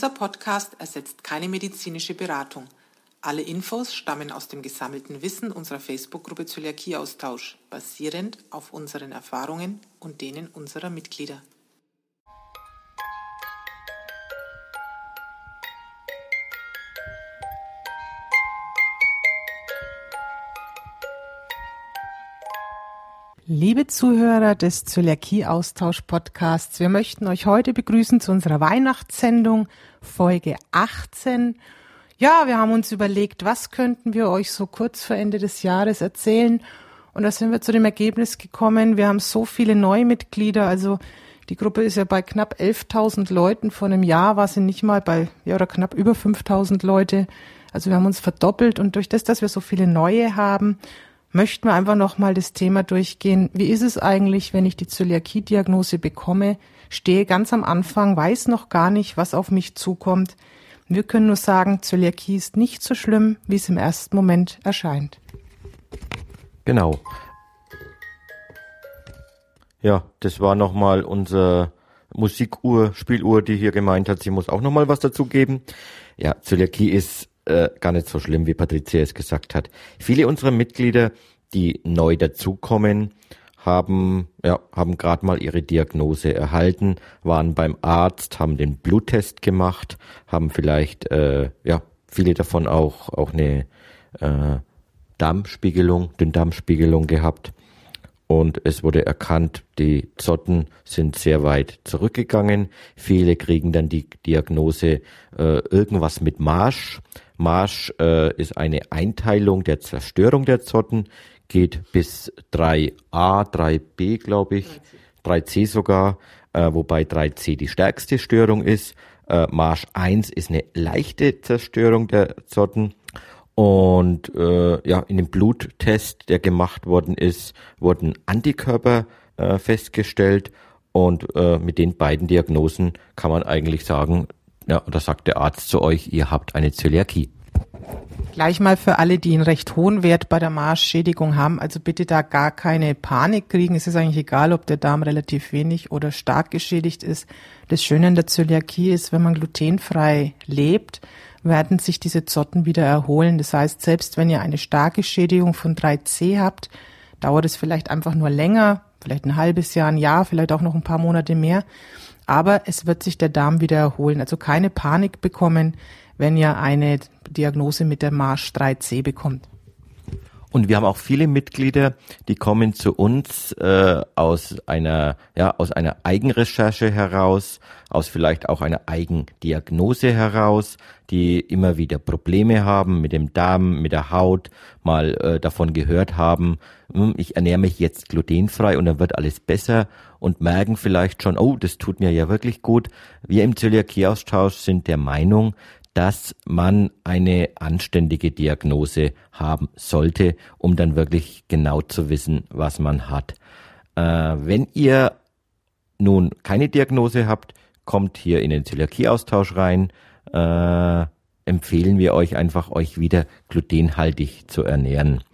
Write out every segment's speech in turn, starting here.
Dieser Podcast ersetzt keine medizinische Beratung. Alle Infos stammen aus dem gesammelten Wissen unserer Facebook-Gruppe Zöliakie-Austausch, basierend auf unseren Erfahrungen und denen unserer Mitglieder. Liebe Zuhörer des Zöliakie-Austausch-Podcasts, wir möchten euch heute begrüßen zu unserer Weihnachtssendung Folge 18. Ja, wir haben uns überlegt, was könnten wir euch so kurz vor Ende des Jahres erzählen? Und da sind wir zu dem Ergebnis gekommen, wir haben so viele neue Mitglieder, also die Gruppe ist ja bei knapp 11.000 Leuten. Vor einem Jahr war sie nicht mal bei, ja, oder knapp über 5.000 Leute. Also wir haben uns verdoppelt und durch das, dass wir so viele neue haben, möchten wir einfach nochmal das Thema durchgehen. Wie ist es eigentlich, wenn ich die Zöliakie-Diagnose bekomme, stehe ganz am Anfang, weiß noch gar nicht, was auf mich zukommt. Wir können nur sagen, Zöliakie ist nicht so schlimm, wie es im ersten Moment erscheint. Genau. Ja, das war nochmal unsere Musikuhr, Spieluhr, die hier gemeint hat, sie muss auch nochmal was dazu geben. Ja, Zöliakie ist äh, gar nicht so schlimm, wie Patricia es gesagt hat. Viele unserer Mitglieder, die neu dazukommen, haben ja haben gerade mal ihre Diagnose erhalten, waren beim Arzt, haben den Bluttest gemacht, haben vielleicht äh, ja viele davon auch auch eine äh, Darmspiegelung, Dünndarmspiegelung gehabt und es wurde erkannt, die Zotten sind sehr weit zurückgegangen. Viele kriegen dann die Diagnose äh, irgendwas mit Marsch. Marsch äh, ist eine Einteilung der Zerstörung der Zotten, geht bis 3a, 3b, glaube ich, 3c sogar, äh, wobei 3c die stärkste Störung ist. Äh, Marsch 1 ist eine leichte Zerstörung der Zotten und äh, ja, in dem Bluttest, der gemacht worden ist, wurden Antikörper äh, festgestellt. Und äh, mit den beiden Diagnosen kann man eigentlich sagen, ja, da sagt der Arzt zu euch, ihr habt eine Zöliakie. Gleich mal für alle, die einen recht hohen Wert bei der Marschschädigung haben, also bitte da gar keine Panik kriegen. Es ist eigentlich egal, ob der Darm relativ wenig oder stark geschädigt ist. Das Schöne an der Zöliakie ist, wenn man glutenfrei lebt, werden sich diese Zotten wieder erholen. Das heißt, selbst wenn ihr eine starke Schädigung von 3C habt, dauert es vielleicht einfach nur länger, vielleicht ein halbes Jahr, ein Jahr, vielleicht auch noch ein paar Monate mehr. Aber es wird sich der Darm wieder erholen. Also keine Panik bekommen, wenn ihr eine Diagnose mit der Marsch 3C bekommt. Und wir haben auch viele Mitglieder, die kommen zu uns äh, aus einer ja aus einer Eigenrecherche heraus, aus vielleicht auch einer Eigendiagnose heraus, die immer wieder Probleme haben mit dem Darm, mit der Haut, mal äh, davon gehört haben, hm, ich ernähre mich jetzt glutenfrei und dann wird alles besser und merken vielleicht schon, oh, das tut mir ja wirklich gut. Wir im Zöliakie-Austausch sind der Meinung, dass man eine anständige Diagnose haben sollte, um dann wirklich genau zu wissen, was man hat. Äh, wenn ihr nun keine Diagnose habt, kommt hier in den Zöliakie-Austausch rein. Äh, empfehlen wir euch einfach, euch wieder glutenhaltig zu ernähren.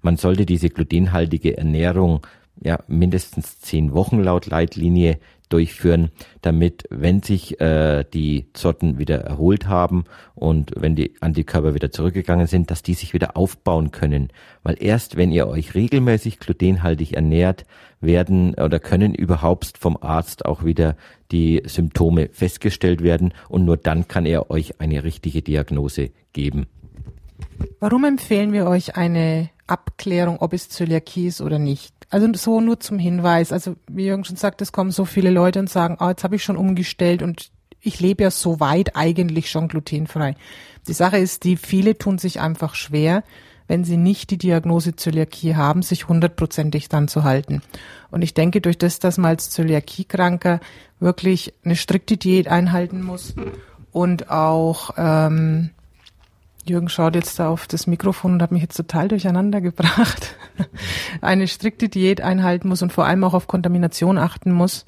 Man sollte diese glutenhaltige Ernährung ja mindestens zehn Wochen laut Leitlinie durchführen, damit, wenn sich äh, die Zotten wieder erholt haben und wenn die Antikörper wieder zurückgegangen sind, dass die sich wieder aufbauen können. Weil erst wenn ihr euch regelmäßig glutenhaltig ernährt, werden oder können überhaupt vom Arzt auch wieder die Symptome festgestellt werden und nur dann kann er euch eine richtige Diagnose geben. Warum empfehlen wir euch eine Abklärung, ob es Zöliakie ist oder nicht? Also so nur zum Hinweis. Also wie Jürgen schon sagt, es kommen so viele Leute und sagen, oh, jetzt habe ich schon umgestellt und ich lebe ja so weit eigentlich schon glutenfrei. Die Sache ist, die viele tun sich einfach schwer, wenn sie nicht die Diagnose Zöliakie haben, sich hundertprozentig dann zu halten. Und ich denke, durch das, dass man als Zöliakie-Kranker wirklich eine strikte Diät einhalten muss und auch ähm, Jürgen schaut jetzt da auf das Mikrofon und hat mich jetzt total durcheinander gebracht. Eine strikte Diät einhalten muss und vor allem auch auf Kontamination achten muss,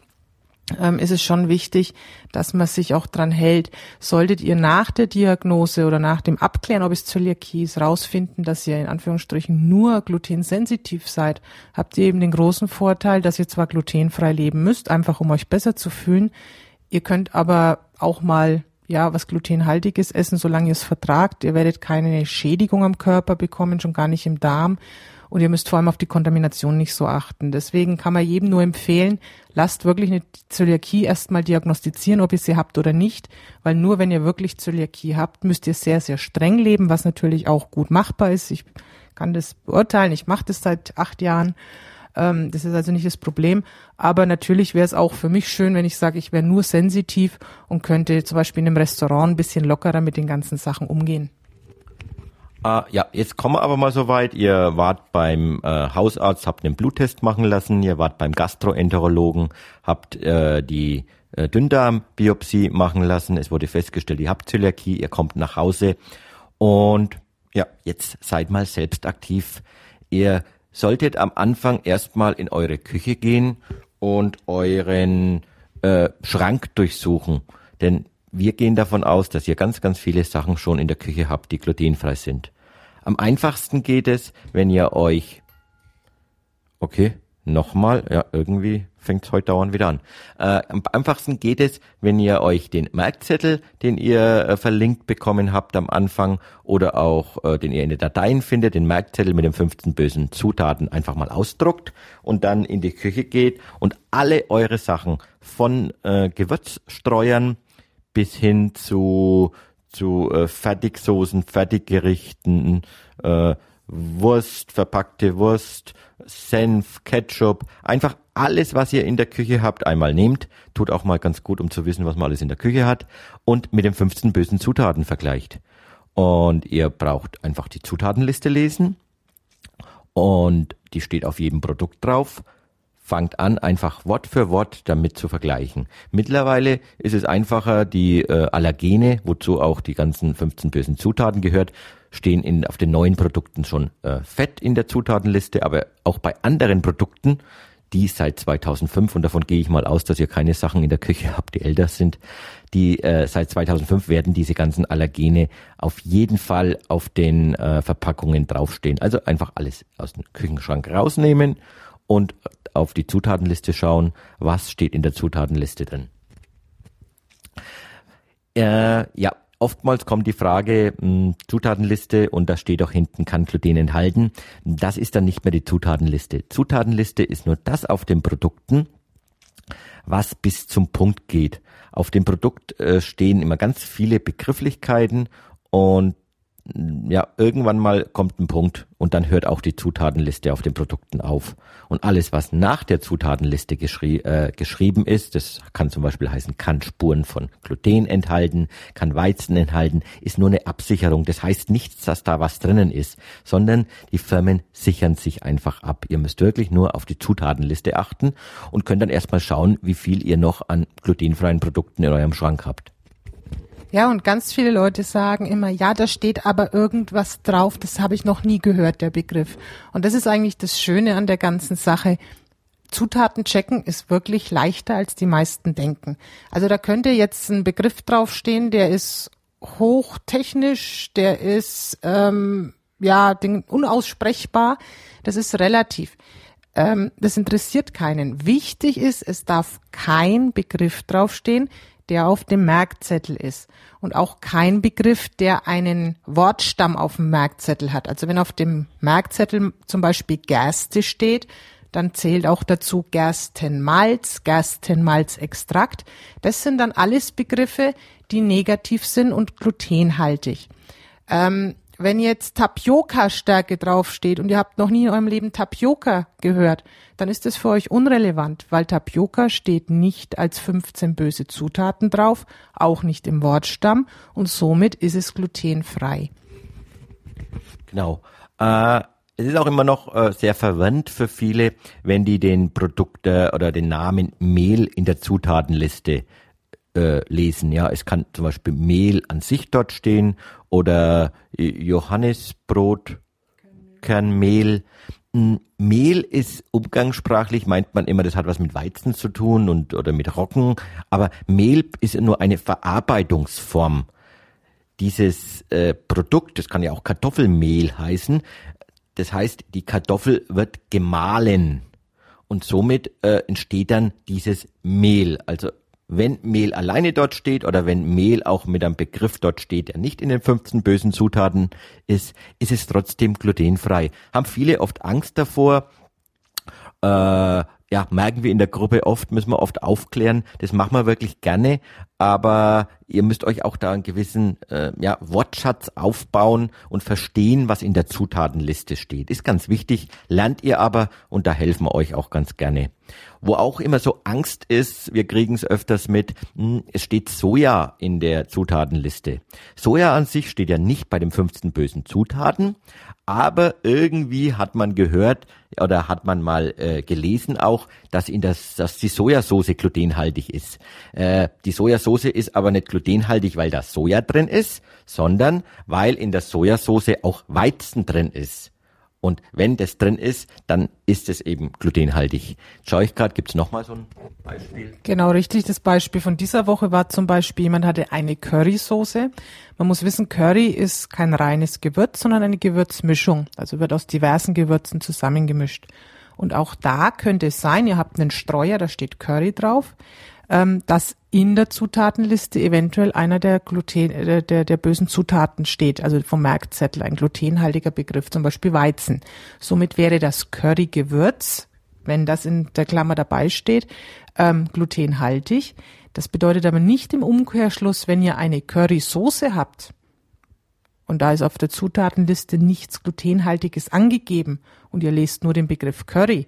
ähm, ist es schon wichtig, dass man sich auch dran hält. Solltet ihr nach der Diagnose oder nach dem Abklären, ob es Zöliakie ist, rausfinden, dass ihr in Anführungsstrichen nur glutensensitiv seid, habt ihr eben den großen Vorteil, dass ihr zwar glutenfrei leben müsst, einfach um euch besser zu fühlen. Ihr könnt aber auch mal ja, was glutenhaltiges essen, solange ihr es vertragt. Ihr werdet keine Schädigung am Körper bekommen, schon gar nicht im Darm. Und ihr müsst vor allem auf die Kontamination nicht so achten. Deswegen kann man jedem nur empfehlen, lasst wirklich eine Zöliakie erstmal diagnostizieren, ob ihr sie habt oder nicht. Weil nur wenn ihr wirklich Zöliakie habt, müsst ihr sehr, sehr streng leben, was natürlich auch gut machbar ist. Ich kann das beurteilen. Ich mache das seit acht Jahren. Ähm, das ist also nicht das Problem. Aber natürlich wäre es auch für mich schön, wenn ich sage, ich wäre nur sensitiv und könnte zum Beispiel in einem Restaurant ein bisschen lockerer mit den ganzen Sachen umgehen. Uh, ja, jetzt kommen wir aber mal so weit. Ihr wart beim äh, Hausarzt, habt einen Bluttest machen lassen, ihr wart beim Gastroenterologen, habt äh, die äh, Dünndarmbiopsie machen lassen. Es wurde festgestellt, ihr habt Zöliakie, ihr kommt nach Hause und ja, jetzt seid mal selbst aktiv. Ihr solltet am Anfang erstmal in eure Küche gehen und euren äh, Schrank durchsuchen. Denn wir gehen davon aus, dass ihr ganz, ganz viele Sachen schon in der Küche habt, die glutenfrei sind. Am einfachsten geht es, wenn ihr euch, okay, nochmal, ja, irgendwie fängt es heute dauernd wieder an. Äh, am einfachsten geht es, wenn ihr euch den Merkzettel, den ihr äh, verlinkt bekommen habt am Anfang oder auch äh, den ihr in den Dateien findet, den Merkzettel mit den 15 bösen Zutaten einfach mal ausdruckt und dann in die Küche geht und alle eure Sachen von äh, Gewürzstreuern bis hin zu zu äh, Fertigsoßen, Fertiggerichten, äh, Wurst, verpackte Wurst, Senf, Ketchup, einfach alles, was ihr in der Küche habt, einmal nehmt. Tut auch mal ganz gut, um zu wissen, was man alles in der Küche hat. Und mit den 15 bösen Zutaten vergleicht. Und ihr braucht einfach die Zutatenliste lesen. Und die steht auf jedem Produkt drauf. Fangt an, einfach Wort für Wort damit zu vergleichen. Mittlerweile ist es einfacher, die äh, Allergene, wozu auch die ganzen 15 bösen Zutaten gehört, stehen in, auf den neuen Produkten schon äh, fett in der Zutatenliste, aber auch bei anderen Produkten, die seit 2005, und davon gehe ich mal aus, dass ihr keine Sachen in der Küche habt, die älter sind, die äh, seit 2005 werden diese ganzen Allergene auf jeden Fall auf den äh, Verpackungen draufstehen. Also einfach alles aus dem Küchenschrank rausnehmen und auf die Zutatenliste schauen, was steht in der Zutatenliste drin. Äh, ja, Oftmals kommt die Frage, mh, hm, Zutatenliste und da steht auch hinten, kann Gluten enthalten. Das ist dann nicht mehr die Zutatenliste. Zutatenliste ist nur das auf den Produkten, was bis zum Punkt geht. Auf dem Produkt äh, stehen immer ganz viele Begrifflichkeiten und ja, irgendwann mal kommt ein Punkt und dann hört auch die Zutatenliste auf den Produkten auf. Und alles, was nach der Zutatenliste geschrie äh, geschrieben ist, das kann zum Beispiel heißen, kann Spuren von Gluten enthalten, kann Weizen enthalten, ist nur eine Absicherung. Das heißt nichts, dass da was drinnen ist, sondern die Firmen sichern sich einfach ab. Ihr müsst wirklich nur auf die Zutatenliste achten und könnt dann erstmal schauen, wie viel ihr noch an glutenfreien Produkten in eurem Schrank habt. Ja, und ganz viele Leute sagen immer, ja, da steht aber irgendwas drauf, das habe ich noch nie gehört, der Begriff. Und das ist eigentlich das Schöne an der ganzen Sache. Zutaten checken ist wirklich leichter, als die meisten denken. Also da könnte jetzt ein Begriff draufstehen, der ist hochtechnisch, der ist ähm, ja unaussprechbar. Das ist relativ. Ähm, das interessiert keinen. Wichtig ist, es darf kein Begriff draufstehen, der auf dem Merkzettel ist und auch kein Begriff, der einen Wortstamm auf dem Merkzettel hat. Also wenn auf dem Merkzettel zum Beispiel Gerste steht, dann zählt auch dazu Gerstenmalz, Gerstenmalzextrakt. Das sind dann alles Begriffe, die negativ sind und glutenhaltig. Ähm, wenn jetzt Tapioca-Stärke draufsteht und ihr habt noch nie in eurem Leben Tapioca gehört, dann ist das für euch unrelevant, weil Tapioca steht nicht als 15 böse Zutaten drauf, auch nicht im Wortstamm und somit ist es glutenfrei. Genau. Äh, es ist auch immer noch äh, sehr verwandt für viele, wenn die den Produkt äh, oder den Namen Mehl in der Zutatenliste äh, lesen. Ja, es kann zum Beispiel Mehl an sich dort stehen oder Johannisbrot, Kernmehl. Hm, Mehl ist umgangssprachlich, meint man immer, das hat was mit Weizen zu tun und oder mit Roggen, aber Mehl ist nur eine Verarbeitungsform. Dieses äh, Produkt, das kann ja auch Kartoffelmehl heißen, das heißt, die Kartoffel wird gemahlen und somit äh, entsteht dann dieses Mehl. Also wenn Mehl alleine dort steht oder wenn Mehl auch mit einem Begriff dort steht, der nicht in den 15 bösen Zutaten ist, ist es trotzdem glutenfrei. Haben viele oft Angst davor, äh, ja, merken wir in der Gruppe oft, müssen wir oft aufklären. Das machen wir wirklich gerne, aber ihr müsst euch auch da einen gewissen äh, ja, Wortschatz aufbauen und verstehen, was in der Zutatenliste steht. Ist ganz wichtig, lernt ihr aber und da helfen wir euch auch ganz gerne. Wo auch immer so Angst ist, wir kriegen es öfters mit, mh, hm, es steht Soja in der Zutatenliste. Soja an sich steht ja nicht bei den 15 bösen Zutaten, aber irgendwie hat man gehört oder hat man mal äh, gelesen auch, dass in das, dass die Sojasauce glutenhaltig ist. Äh, die Sojasauce ist aber nicht glutenhaltig, weil da Soja drin ist, sondern weil in der Sojasauce auch Weizen drin ist. Und wenn das drin ist, dann ist es eben glutenhaltig. Schau ich gerade, gibt's noch mal so ein Beispiel? Genau, richtig. Das Beispiel von dieser Woche war zum Beispiel, jemand hatte eine Currysoße. Man muss wissen, Curry ist kein reines Gewürz, sondern eine Gewürzmischung. Also wird aus diversen Gewürzen zusammengemischt. Und auch da könnte es sein, ihr habt einen Streuer, da steht Curry drauf ähm, dass in der Zutatenliste eventuell einer der Gluten, äh, der, der bösen Zutaten steht, also vom Merkzettel, ein glutenhaltiger Begriff, zum Beispiel Weizen. Somit wäre das Curry-Gewürz, wenn das in der Klammer dabei steht, ähm, glutenhaltig. Das bedeutet aber nicht im Umkehrschluss, wenn ihr eine Curry-Soße habt, und da ist auf der Zutatenliste nichts glutenhaltiges angegeben und ihr lest nur den Begriff Curry,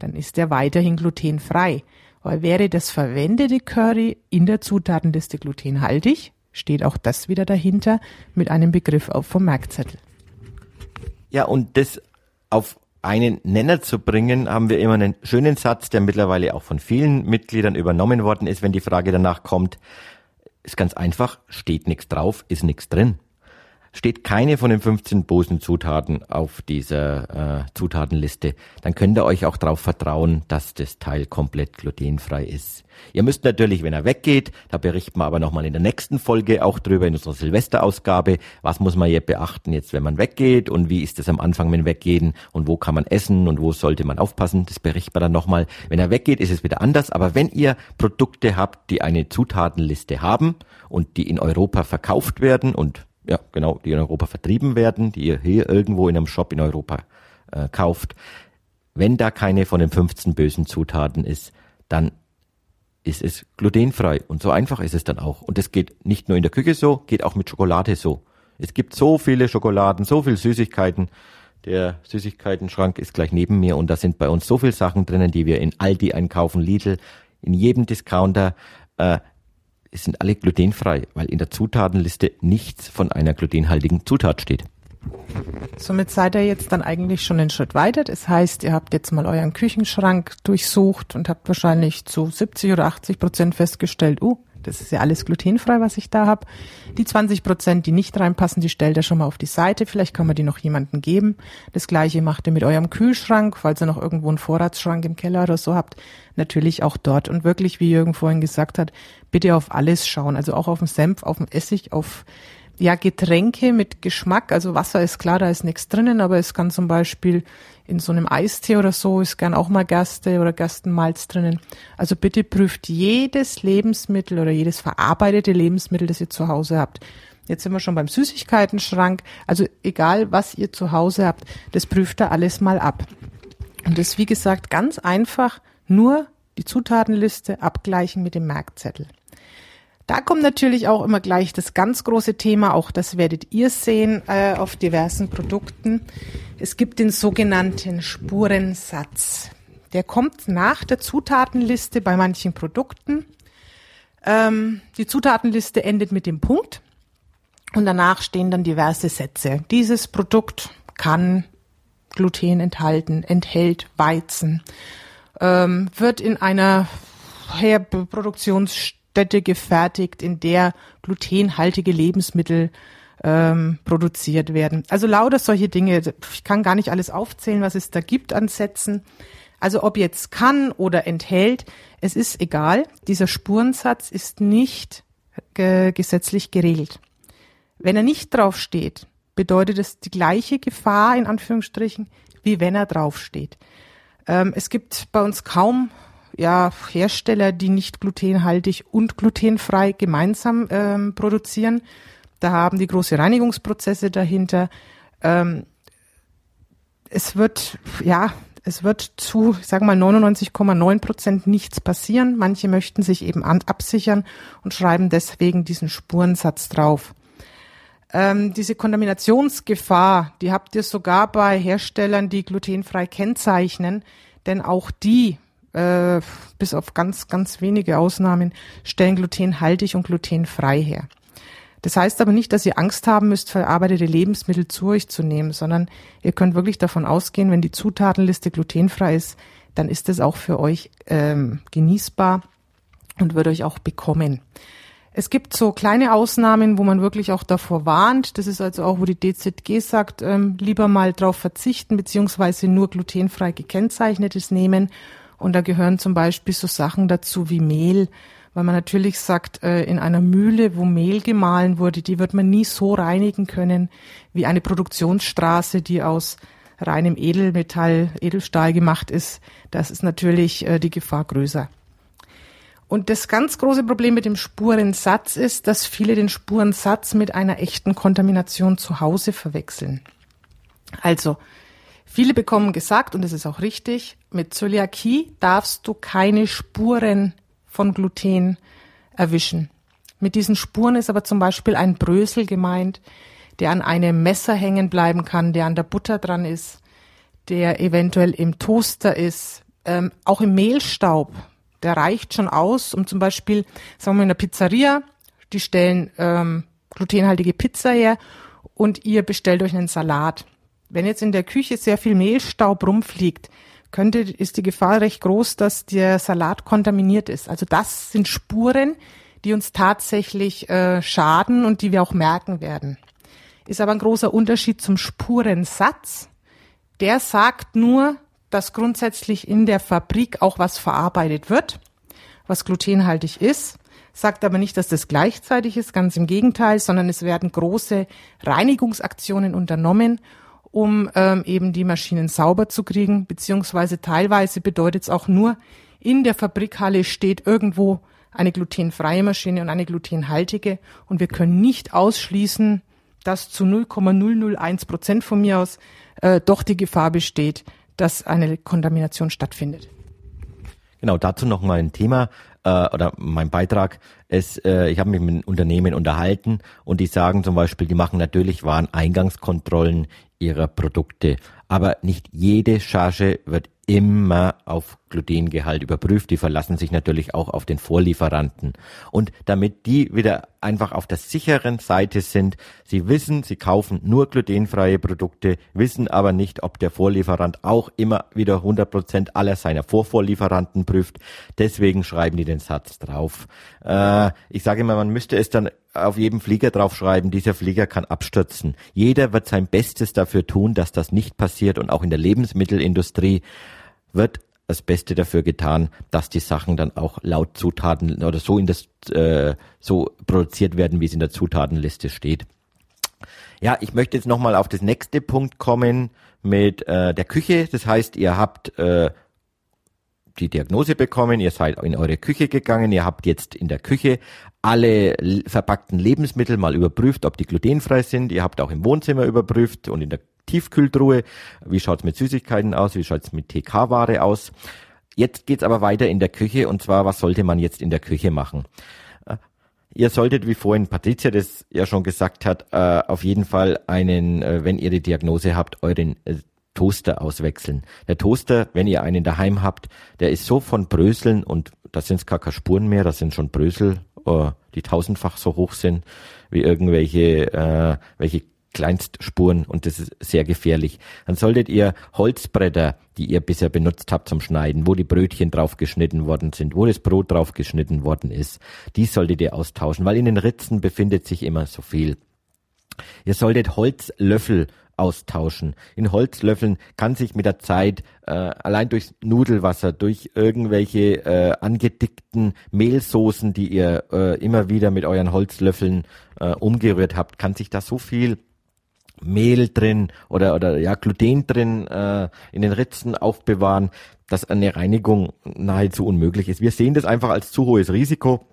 dann ist der weiterhin glutenfrei. Weil wäre das verwendete Curry in der Zutatenliste glutenhaltig, steht auch das wieder dahinter mit einem Begriff auf vom Merkzettel. Ja, und das auf einen Nenner zu bringen, haben wir immer einen schönen Satz, der mittlerweile auch von vielen Mitgliedern übernommen worden ist, wenn die Frage danach kommt. Ist ganz einfach, steht nichts drauf, ist nichts drin steht keine von den 15 bösen Zutaten auf dieser äh, Zutatenliste, dann könnt ihr euch auch darauf vertrauen, dass das Teil komplett glutenfrei ist. Ihr müsst natürlich, wenn er weggeht, da berichten wir aber nochmal in der nächsten Folge auch drüber, in unserer Silvesterausgabe, was muss man jetzt beachten jetzt, wenn man weggeht? Und wie ist es am Anfang, wenn weggehen? Und wo kann man essen? Und wo sollte man aufpassen, das berichten wir dann nochmal. Wenn er weggeht, ist es wieder anders, aber wenn ihr Produkte habt, die eine Zutatenliste haben und die in Europa verkauft werden und ja, genau, die in Europa vertrieben werden, die ihr hier irgendwo in einem Shop in Europa äh, kauft. Wenn da keine von den 15 bösen Zutaten ist, dann ist es glutenfrei. Und so einfach ist es dann auch. Und das geht nicht nur in der Küche so, geht auch mit Schokolade so. Es gibt so viele Schokoladen, so viele Süßigkeiten. Der Süßigkeiten-Schrank ist gleich neben mir und da sind bei uns so viele Sachen drinnen, die wir in Aldi einkaufen, Lidl, in jedem Discounter. Äh, sind alle glutenfrei, weil in der Zutatenliste nichts von einer glutenhaltigen Zutat steht. Somit seid ihr jetzt dann eigentlich schon einen Schritt weiter. Das heißt, ihr habt jetzt mal euren Küchenschrank durchsucht und habt wahrscheinlich zu 70 oder 80 Prozent festgestellt, uh, das ist ja alles glutenfrei, was ich da habe. Die 20 Prozent, die nicht reinpassen, die stellt ihr schon mal auf die Seite. Vielleicht kann man die noch jemandem geben. Das gleiche macht ihr mit eurem Kühlschrank, falls ihr noch irgendwo einen Vorratsschrank im Keller oder so habt. Natürlich auch dort. Und wirklich, wie Jürgen vorhin gesagt hat, bitte auf alles schauen. Also auch auf den Senf, auf den Essig, auf ja, Getränke mit Geschmack, also Wasser ist klar, da ist nichts drinnen, aber es kann zum Beispiel in so einem Eistee oder so ist gern auch mal Gerste oder Gerstenmalz drinnen. Also bitte prüft jedes Lebensmittel oder jedes verarbeitete Lebensmittel, das ihr zu Hause habt. Jetzt sind wir schon beim Süßigkeitenschrank. Also egal, was ihr zu Hause habt, das prüft da alles mal ab. Und das, wie gesagt, ganz einfach, nur die Zutatenliste abgleichen mit dem Merkzettel. Da kommt natürlich auch immer gleich das ganz große Thema, auch das werdet ihr sehen äh, auf diversen Produkten. Es gibt den sogenannten Spurensatz. Der kommt nach der Zutatenliste bei manchen Produkten. Ähm, die Zutatenliste endet mit dem Punkt und danach stehen dann diverse Sätze. Dieses Produkt kann Gluten enthalten, enthält Weizen, ähm, wird in einer Herproduktionsstätte Stätte gefertigt, in der glutenhaltige Lebensmittel ähm, produziert werden. Also lauter solche Dinge. Ich kann gar nicht alles aufzählen, was es da gibt an Sätzen. Also ob jetzt kann oder enthält, es ist egal. Dieser Spurensatz ist nicht ge gesetzlich geregelt. Wenn er nicht draufsteht, bedeutet es die gleiche Gefahr in Anführungsstrichen, wie wenn er draufsteht. Ähm, es gibt bei uns kaum ja Hersteller, die nicht glutenhaltig und glutenfrei gemeinsam ähm, produzieren. Da haben die große Reinigungsprozesse dahinter. Ähm, es wird, ja, es wird zu, ich sage mal, 99,9 Prozent nichts passieren. Manche möchten sich eben absichern und schreiben deswegen diesen Spurensatz drauf. Ähm, diese Kontaminationsgefahr, die habt ihr sogar bei Herstellern, die glutenfrei kennzeichnen, denn auch die, äh, bis auf ganz, ganz wenige Ausnahmen, stellen glutenhaltig und glutenfrei her. Das heißt aber nicht, dass ihr Angst haben müsst, verarbeitete Lebensmittel zu euch zu nehmen, sondern ihr könnt wirklich davon ausgehen, wenn die Zutatenliste glutenfrei ist, dann ist es auch für euch ähm, genießbar und wird euch auch bekommen. Es gibt so kleine Ausnahmen, wo man wirklich auch davor warnt. Das ist also auch, wo die DZG sagt, ähm, lieber mal drauf verzichten, beziehungsweise nur glutenfrei gekennzeichnetes nehmen. Und da gehören zum Beispiel so Sachen dazu wie Mehl, weil man natürlich sagt, äh, in einer Mühle, wo Mehl gemahlen wurde, die wird man nie so reinigen können wie eine Produktionsstraße, die aus reinem Edelmetall, Edelstahl gemacht ist. Das ist natürlich äh, die Gefahr größer. Und das ganz große Problem mit dem Spurensatz ist, dass viele den Spurensatz mit einer echten Kontamination zu Hause verwechseln. Also, viele bekommen gesagt, und das ist auch richtig, mit Zöliakie darfst du keine Spuren von Gluten erwischen. Mit diesen Spuren ist aber zum Beispiel ein Brösel gemeint, der an einem Messer hängen bleiben kann, der an der Butter dran ist, der eventuell im Toaster ist, ähm, auch im Mehlstaub. Der reicht schon aus, um zum Beispiel, sagen wir in der Pizzeria, die stellen ähm, glutenhaltige Pizza her und ihr bestellt euch einen Salat. Wenn jetzt in der Küche sehr viel Mehlstaub rumfliegt, könnte, ist die Gefahr recht groß, dass der Salat kontaminiert ist. Also das sind Spuren, die uns tatsächlich äh, schaden und die wir auch merken werden. Ist aber ein großer Unterschied zum Spurensatz. Der sagt nur, dass grundsätzlich in der Fabrik auch was verarbeitet wird, was glutenhaltig ist, sagt aber nicht, dass das gleichzeitig ist, ganz im Gegenteil, sondern es werden große Reinigungsaktionen unternommen um ähm, eben die Maschinen sauber zu kriegen, beziehungsweise teilweise bedeutet es auch nur, in der Fabrikhalle steht irgendwo eine glutenfreie Maschine und eine glutenhaltige und wir können nicht ausschließen, dass zu 0,001 Prozent von mir aus äh, doch die Gefahr besteht, dass eine Kontamination stattfindet. Genau, dazu noch mal ein Thema äh, oder mein Beitrag ist, äh, ich habe mich mit Unternehmen unterhalten und die sagen zum Beispiel, die machen natürlich Wareneingangskontrollen ihrer Produkte. Aber nicht jede Charge wird immer auf Glutengehalt überprüft. Die verlassen sich natürlich auch auf den Vorlieferanten. Und damit die wieder einfach auf der sicheren Seite sind, sie wissen, sie kaufen nur glutenfreie Produkte, wissen aber nicht, ob der Vorlieferant auch immer wieder 100 Prozent aller seiner Vorvorlieferanten prüft. Deswegen schreiben die den Satz drauf. Äh, ich sage immer, man müsste es dann auf jedem Flieger draufschreiben, dieser Flieger kann abstürzen. Jeder wird sein Bestes dafür tun, dass das nicht passiert und auch in der Lebensmittelindustrie wird das Beste dafür getan, dass die Sachen dann auch laut Zutaten oder so in das äh, so produziert werden, wie es in der Zutatenliste steht. Ja, ich möchte jetzt nochmal auf das nächste Punkt kommen mit äh, der Küche. Das heißt, ihr habt äh, die Diagnose bekommen, ihr seid in eure Küche gegangen, ihr habt jetzt in der Küche alle verpackten Lebensmittel mal überprüft, ob die glutenfrei sind. Ihr habt auch im Wohnzimmer überprüft und in der Tiefkühltruhe. Wie schaut's mit Süßigkeiten aus? Wie schaut's mit TK-Ware aus? Jetzt geht's aber weiter in der Küche und zwar, was sollte man jetzt in der Küche machen? Äh, ihr solltet, wie vorhin Patricia das ja schon gesagt hat, äh, auf jeden Fall einen, äh, wenn ihr die Diagnose habt, euren Toaster auswechseln. Der Toaster, wenn ihr einen daheim habt, der ist so von Bröseln und da sind gar keine Spuren mehr, das sind schon Brösel, die tausendfach so hoch sind wie irgendwelche äh, welche Kleinstspuren und das ist sehr gefährlich. Dann solltet ihr Holzbretter, die ihr bisher benutzt habt zum Schneiden, wo die Brötchen drauf geschnitten worden sind, wo das Brot drauf geschnitten worden ist, die solltet ihr austauschen, weil in den Ritzen befindet sich immer so viel. Ihr solltet Holzlöffel austauschen. In Holzlöffeln kann sich mit der Zeit äh, allein durch Nudelwasser, durch irgendwelche äh, angedickten Mehlsoßen, die ihr äh, immer wieder mit euren Holzlöffeln äh, umgerührt habt, kann sich da so viel Mehl drin oder oder ja Gluten drin äh, in den Ritzen aufbewahren, dass eine Reinigung nahezu unmöglich ist. Wir sehen das einfach als zu hohes Risiko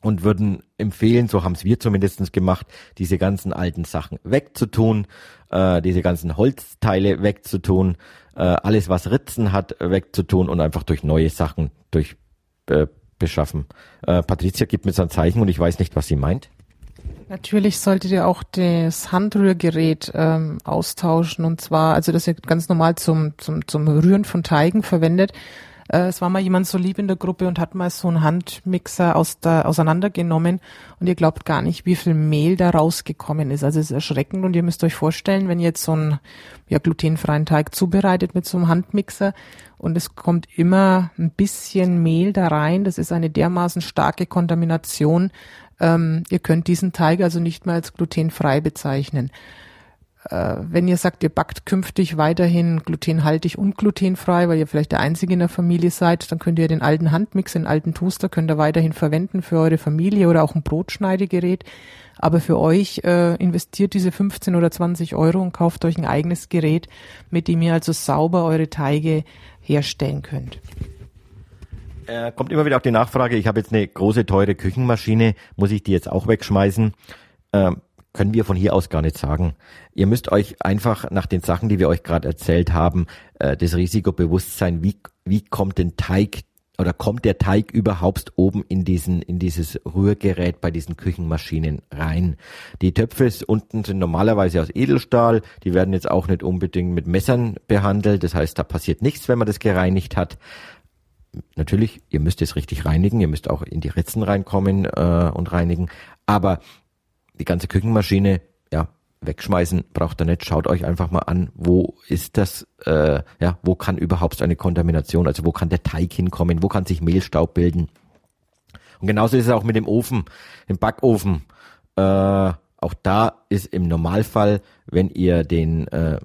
und würden empfehlen, so haben es wir zumindestens gemacht, diese ganzen alten Sachen wegzutun, äh, diese ganzen Holzteile wegzutun, äh, alles was Ritzen hat wegzutun und einfach durch neue Sachen durch äh, beschaffen. Äh, Patricia gibt mir so ein Zeichen und ich weiß nicht, was sie meint. Natürlich solltet ihr auch das Handrührgerät ähm, austauschen und zwar, also das ihr ganz normal zum, zum, zum Rühren von Teigen verwendet. Äh, es war mal jemand so lieb in der Gruppe und hat mal so einen Handmixer aus der, auseinandergenommen und ihr glaubt gar nicht, wie viel Mehl da rausgekommen ist. Also es ist erschreckend und ihr müsst euch vorstellen, wenn ihr jetzt so einen ja, glutenfreien Teig zubereitet mit so einem Handmixer und es kommt immer ein bisschen Mehl da rein, das ist eine dermaßen starke Kontamination, ähm, ihr könnt diesen Teig also nicht mehr als glutenfrei bezeichnen. Äh, wenn ihr sagt, ihr backt künftig weiterhin glutenhaltig und glutenfrei, weil ihr vielleicht der Einzige in der Familie seid, dann könnt ihr den alten Handmix, den alten Toaster, könnt ihr weiterhin verwenden für eure Familie oder auch ein Brotschneidegerät. Aber für euch äh, investiert diese 15 oder 20 Euro und kauft euch ein eigenes Gerät, mit dem ihr also sauber eure Teige herstellen könnt. Äh, kommt immer wieder auch die Nachfrage, ich habe jetzt eine große, teure Küchenmaschine, muss ich die jetzt auch wegschmeißen? Äh, können wir von hier aus gar nicht sagen. Ihr müsst euch einfach nach den Sachen, die wir euch gerade erzählt haben, äh, das Risiko bewusst sein, wie, wie kommt den Teig oder kommt der Teig überhaupt oben in diesen in dieses Rührgerät bei diesen Küchenmaschinen rein? Die Töpfe unten sind normalerweise aus Edelstahl, die werden jetzt auch nicht unbedingt mit Messern behandelt, das heißt, da passiert nichts, wenn man das gereinigt hat natürlich, ihr müsst es richtig reinigen, ihr müsst auch in die Ritzen reinkommen äh, und reinigen, aber die ganze Küchenmaschine, ja, wegschmeißen braucht ihr nicht. Schaut euch einfach mal an, wo ist das, äh, ja, wo kann überhaupt eine Kontamination, also wo kann der Teig hinkommen, wo kann sich Mehlstaub bilden. Und genauso ist es auch mit dem Ofen, dem Backofen. Äh, auch da ist im Normalfall, wenn ihr den äh,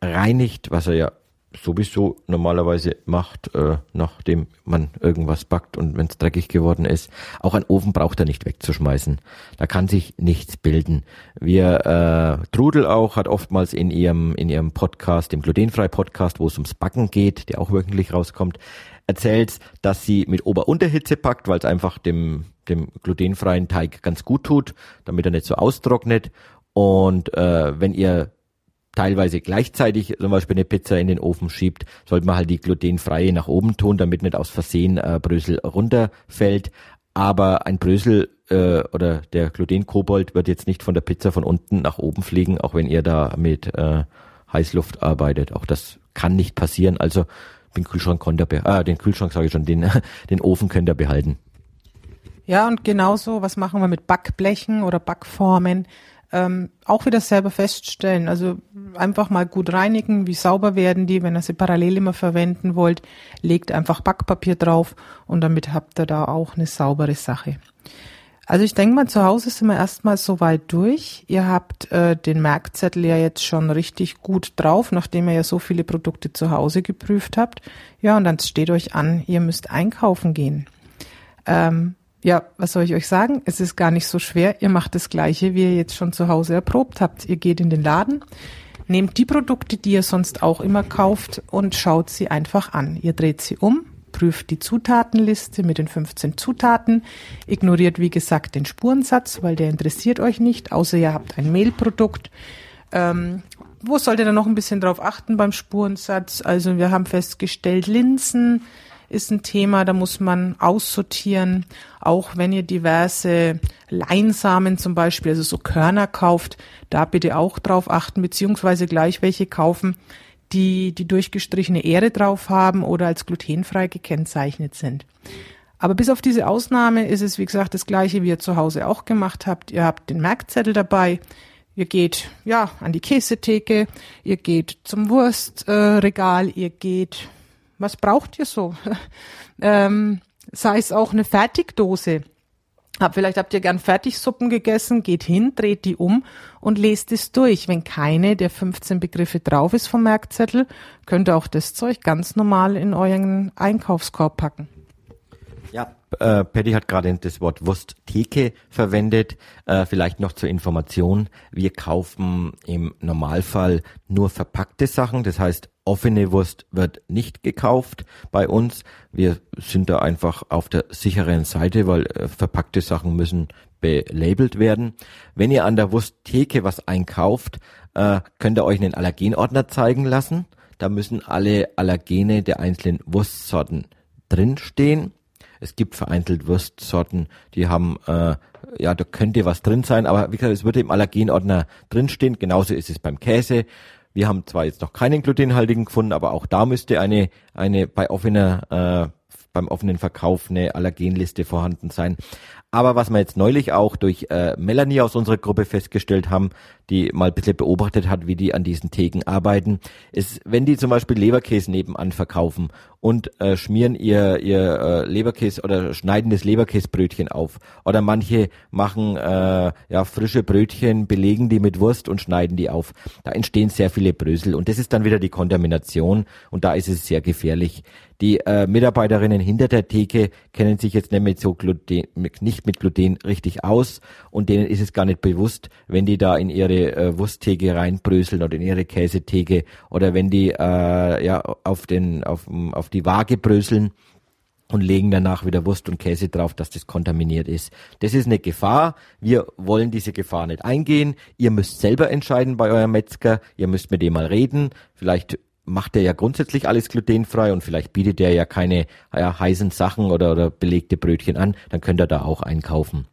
reinigt, was er ja sowieso normalerweise macht, äh, nachdem man irgendwas backt und wenn es dreckig geworden ist. Auch ein Ofen braucht er nicht wegzuschmeißen. Da kann sich nichts bilden. Wir äh, Trudel auch hat oftmals in ihrem in ihrem Podcast, dem glutenfrei Podcast, wo es ums Backen geht, der auch wöchentlich rauskommt, erzählt, dass sie mit Ober-Unterhitze packt, weil es einfach dem dem glutenfreien Teig ganz gut tut, damit er nicht so austrocknet. Und äh, wenn ihr teilweise gleichzeitig zum Beispiel eine Pizza in den Ofen schiebt, sollte man halt die glutenfreie nach oben tun, damit nicht aus Versehen äh, Brösel runterfällt. Aber ein Brösel äh, oder der Glutenkobold wird jetzt nicht von der Pizza von unten nach oben fliegen, auch wenn ihr da mit äh, Heißluft arbeitet. Auch das kann nicht passieren. Also den Kühlschrank könnt ihr, äh, den Kühlschrank sage ich schon, den, den Ofen könnt ihr behalten. Ja, und genauso, was machen wir mit Backblechen oder Backformen? Ähm, auch wieder selber feststellen. Also einfach mal gut reinigen, wie sauber werden die. Wenn ihr sie parallel immer verwenden wollt, legt einfach Backpapier drauf und damit habt ihr da auch eine saubere Sache. Also ich denke mal, zu Hause sind wir erstmal soweit durch. Ihr habt äh, den Merkzettel ja jetzt schon richtig gut drauf, nachdem ihr ja so viele Produkte zu Hause geprüft habt. Ja, und dann steht euch an, ihr müsst einkaufen gehen. Ähm, ja, was soll ich euch sagen? Es ist gar nicht so schwer. Ihr macht das Gleiche, wie ihr jetzt schon zu Hause erprobt habt. Ihr geht in den Laden, nehmt die Produkte, die ihr sonst auch immer kauft und schaut sie einfach an. Ihr dreht sie um, prüft die Zutatenliste mit den 15 Zutaten, ignoriert wie gesagt den Spurensatz, weil der interessiert euch nicht, außer ihr habt ein Mehlprodukt. Ähm, wo solltet ihr noch ein bisschen drauf achten beim Spurensatz? Also wir haben festgestellt, Linsen, ist ein Thema, da muss man aussortieren. Auch wenn ihr diverse Leinsamen zum Beispiel, also so Körner kauft, da bitte auch drauf achten, beziehungsweise gleich welche kaufen, die die durchgestrichene Ähre drauf haben oder als glutenfrei gekennzeichnet sind. Aber bis auf diese Ausnahme ist es, wie gesagt, das gleiche, wie ihr zu Hause auch gemacht habt. Ihr habt den Merkzettel dabei. Ihr geht, ja, an die Käsetheke. Ihr geht zum Wurstregal. Äh, ihr geht was braucht ihr so? ähm, sei es auch eine Fertigdose. Hab, vielleicht habt ihr gern Fertigsuppen gegessen, geht hin, dreht die um und lest es durch. Wenn keine der 15 Begriffe drauf ist vom Merkzettel, könnt ihr auch das Zeug ganz normal in euren Einkaufskorb packen. Äh, Patty hat gerade das Wort Wursttheke verwendet. Äh, vielleicht noch zur Information. Wir kaufen im Normalfall nur verpackte Sachen. Das heißt, offene Wurst wird nicht gekauft bei uns. Wir sind da einfach auf der sicheren Seite, weil äh, verpackte Sachen müssen belabelt werden. Wenn ihr an der Wursttheke was einkauft, äh, könnt ihr euch einen Allergenordner zeigen lassen. Da müssen alle Allergene der einzelnen Wurstsorten drinstehen. Es gibt vereinzelt Wurstsorten, die haben, äh, ja, da könnte was drin sein, aber wie gesagt, es würde im Allergenordner drinstehen. Genauso ist es beim Käse. Wir haben zwar jetzt noch keinen glutenhaltigen gefunden, aber auch da müsste eine, eine bei offener, äh, beim offenen Verkauf eine Allergenliste vorhanden sein. Aber was wir jetzt neulich auch durch äh, Melanie aus unserer Gruppe festgestellt haben, die mal ein bisschen beobachtet hat, wie die an diesen Theken arbeiten, ist, wenn die zum Beispiel Leberkäse nebenan verkaufen und äh, schmieren ihr, ihr äh, Leberkäse oder schneiden das Leberkäsebrötchen auf. Oder manche machen äh, ja frische Brötchen, belegen die mit Wurst und schneiden die auf. Da entstehen sehr viele Brösel und das ist dann wieder die Kontamination und da ist es sehr gefährlich. Die äh, Mitarbeiterinnen hinter der Theke kennen sich jetzt nicht mit so Gluten, nicht mit Gluten richtig aus und denen ist es gar nicht bewusst, wenn die da in ihre äh, Wursttheke reinbröseln oder in ihre Käsetheke oder wenn die äh, ja auf den auf, auf die Waage bröseln und legen danach wieder Wurst und Käse drauf, dass das kontaminiert ist. Das ist eine Gefahr. Wir wollen diese Gefahr nicht eingehen. Ihr müsst selber entscheiden bei eurem Metzger. Ihr müsst mit dem mal reden. Vielleicht macht er ja grundsätzlich alles glutenfrei und vielleicht bietet er ja keine ja, heißen Sachen oder, oder belegte Brötchen an. Dann könnt ihr da auch einkaufen.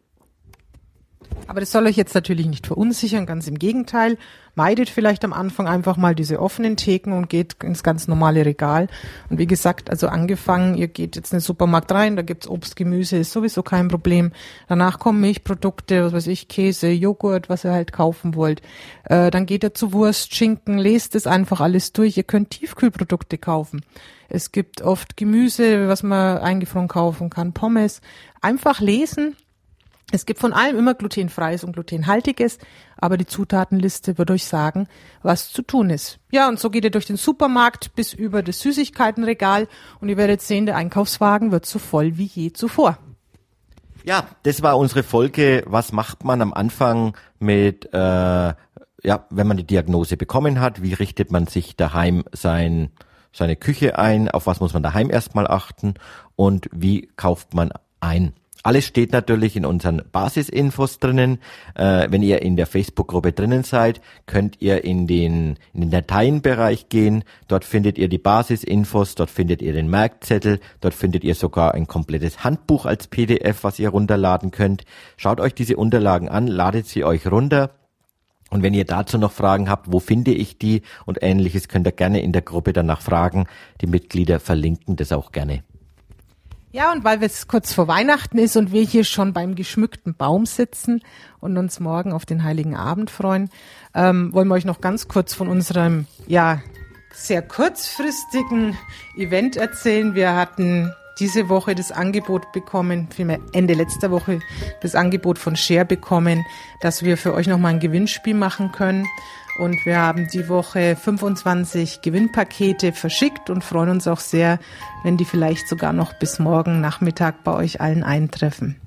Aber das soll euch jetzt natürlich nicht verunsichern, ganz im Gegenteil. Meidet vielleicht am Anfang einfach mal diese offenen Theken und geht ins ganz normale Regal. Und wie gesagt, also angefangen, ihr geht jetzt in den Supermarkt rein, da gibt's Obst, Gemüse, ist sowieso kein Problem. Danach kommen Milchprodukte, was weiß ich, Käse, Joghurt, was ihr halt kaufen wollt. Äh, dann geht ihr zu Wurst, Schinken, lest es einfach alles durch. Ihr könnt Tiefkühlprodukte kaufen. Es gibt oft Gemüse, was man eingefroren kaufen kann, Pommes. Einfach lesen, es gibt von allem immer glutenfreies und glutenhaltiges, aber die Zutatenliste wird euch sagen, was zu tun ist. Ja, und so geht ihr durch den Supermarkt bis über das Süßigkeitenregal und ihr werdet sehen, der Einkaufswagen wird so voll wie je zuvor. Ja, das war unsere Folge. Was macht man am Anfang mit, äh, ja, wenn man die Diagnose bekommen hat? Wie richtet man sich daheim sein, seine Küche ein? Auf was muss man daheim erstmal achten? Und wie kauft man ein? Alles steht natürlich in unseren Basisinfos drinnen. Äh, wenn ihr in der Facebook-Gruppe drinnen seid, könnt ihr in den, in den Dateienbereich gehen. Dort findet ihr die Basisinfos, dort findet ihr den Merkzettel, dort findet ihr sogar ein komplettes Handbuch als PDF, was ihr runterladen könnt. Schaut euch diese Unterlagen an, ladet sie euch runter. Und wenn ihr dazu noch Fragen habt, wo finde ich die und ähnliches, könnt ihr gerne in der Gruppe danach fragen. Die Mitglieder verlinken das auch gerne. Ja, und weil es kurz vor Weihnachten ist und wir hier schon beim geschmückten Baum sitzen und uns morgen auf den Heiligen Abend freuen, ähm, wollen wir euch noch ganz kurz von unserem, ja, sehr kurzfristigen Event erzählen. Wir hatten diese Woche das Angebot bekommen, vielmehr Ende letzter Woche das Angebot von Share bekommen, dass wir für euch nochmal ein Gewinnspiel machen können. Und wir haben die Woche 25 Gewinnpakete verschickt und freuen uns auch sehr, wenn die vielleicht sogar noch bis morgen Nachmittag bei euch allen eintreffen.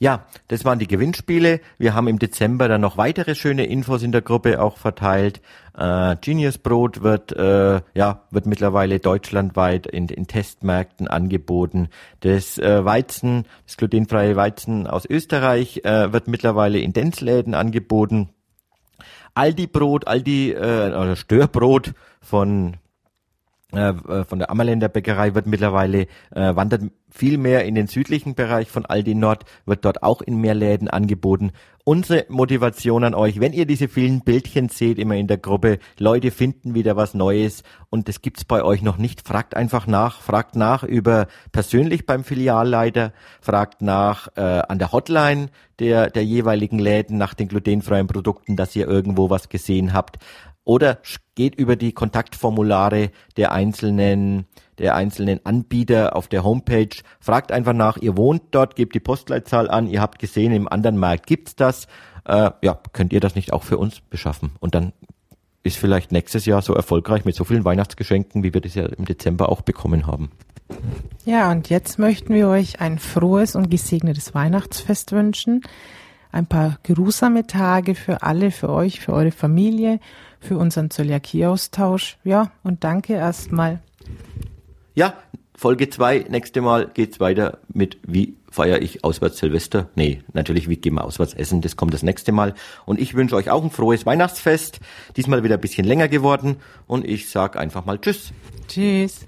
Ja, das waren die Gewinnspiele. Wir haben im Dezember dann noch weitere schöne Infos in der Gruppe auch verteilt. Äh, Genius Brot wird äh, ja wird mittlerweile deutschlandweit in, in Testmärkten angeboten. Das äh, Weizen, das glutenfreie Weizen aus Österreich äh, wird mittlerweile in Denzläden angeboten. Aldi-Brot, Aldi, äh, oder Störbrot von von der Ammerländer Bäckerei wird mittlerweile äh, wandert viel mehr in den südlichen Bereich von Aldi Nord, wird dort auch in mehr Läden angeboten. Unsere Motivation an euch, wenn ihr diese vielen Bildchen seht, immer in der Gruppe, Leute finden wieder was Neues und das gibt's bei euch noch nicht, fragt einfach nach, fragt nach über persönlich beim Filialleiter, fragt nach äh, an der Hotline der, der jeweiligen Läden nach den glutenfreien Produkten, dass ihr irgendwo was gesehen habt oder geht über die Kontaktformulare der einzelnen der einzelnen Anbieter auf der Homepage. Fragt einfach nach, ihr wohnt dort, gebt die Postleitzahl an, ihr habt gesehen, im anderen Markt gibt's das. Äh, ja, könnt ihr das nicht auch für uns beschaffen? Und dann ist vielleicht nächstes Jahr so erfolgreich mit so vielen Weihnachtsgeschenken, wie wir das ja im Dezember auch bekommen haben. Ja, und jetzt möchten wir euch ein frohes und gesegnetes Weihnachtsfest wünschen. Ein paar geruhsame Tage für alle, für euch, für eure Familie, für unseren Zöliakie-Austausch. Ja, und danke erstmal. Ja, Folge 2, nächste Mal geht's weiter mit wie feiere ich auswärts Silvester? Nee, natürlich, wie gehen wir auswärts essen? Das kommt das nächste Mal. Und ich wünsche euch auch ein frohes Weihnachtsfest. Diesmal wieder ein bisschen länger geworden. Und ich sag einfach mal Tschüss. Tschüss.